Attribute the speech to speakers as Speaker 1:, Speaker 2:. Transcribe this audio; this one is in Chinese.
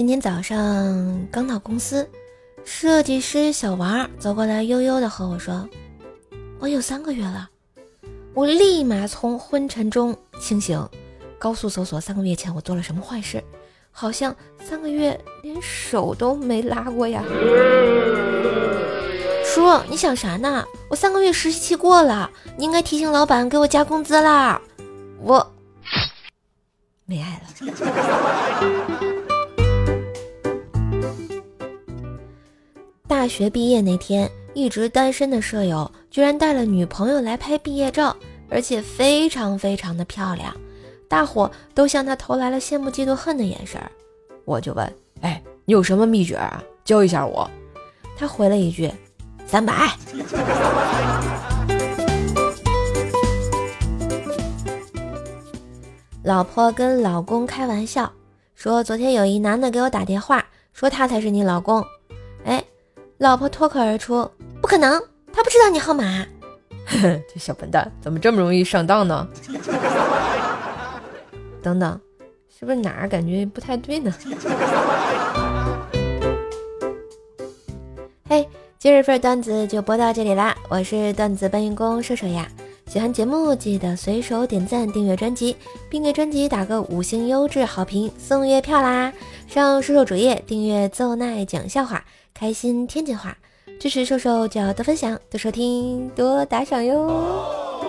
Speaker 1: 今天早上刚到公司，设计师小王走过来，悠悠的和我说：“我有三个月了。”我立马从昏沉中清醒，高速搜索三个月前我做了什么坏事，好像三个月连手都没拉过呀。叔，你想啥呢？我三个月实习期过了，你应该提醒老板给我加工资啦。我没爱了。大学毕业那天，一直单身的舍友居然带了女朋友来拍毕业照，而且非常非常的漂亮，大伙都向他投来了羡慕嫉妒恨的眼神儿。我就问：“哎，你有什么秘诀啊？教一下我。”他回了一句：“三百。”老婆跟老公开玩笑说：“昨天有一男的给我打电话，说他才是你老公。”哎。老婆脱口而出：“不可能，他不知道你号码。”
Speaker 2: 这小笨蛋怎么这么容易上当呢？
Speaker 1: 等等，是不是哪儿感觉不太对呢？嘿，今日份段子就播到这里啦！我是段子搬运工射手呀。喜欢节目记得随手点赞、订阅专辑，并给专辑打个五星优质好评，送月票啦！上瘦瘦主页订阅奏奈讲笑话。开心天津话，支持瘦瘦就要多分享、多收听、多打赏哟。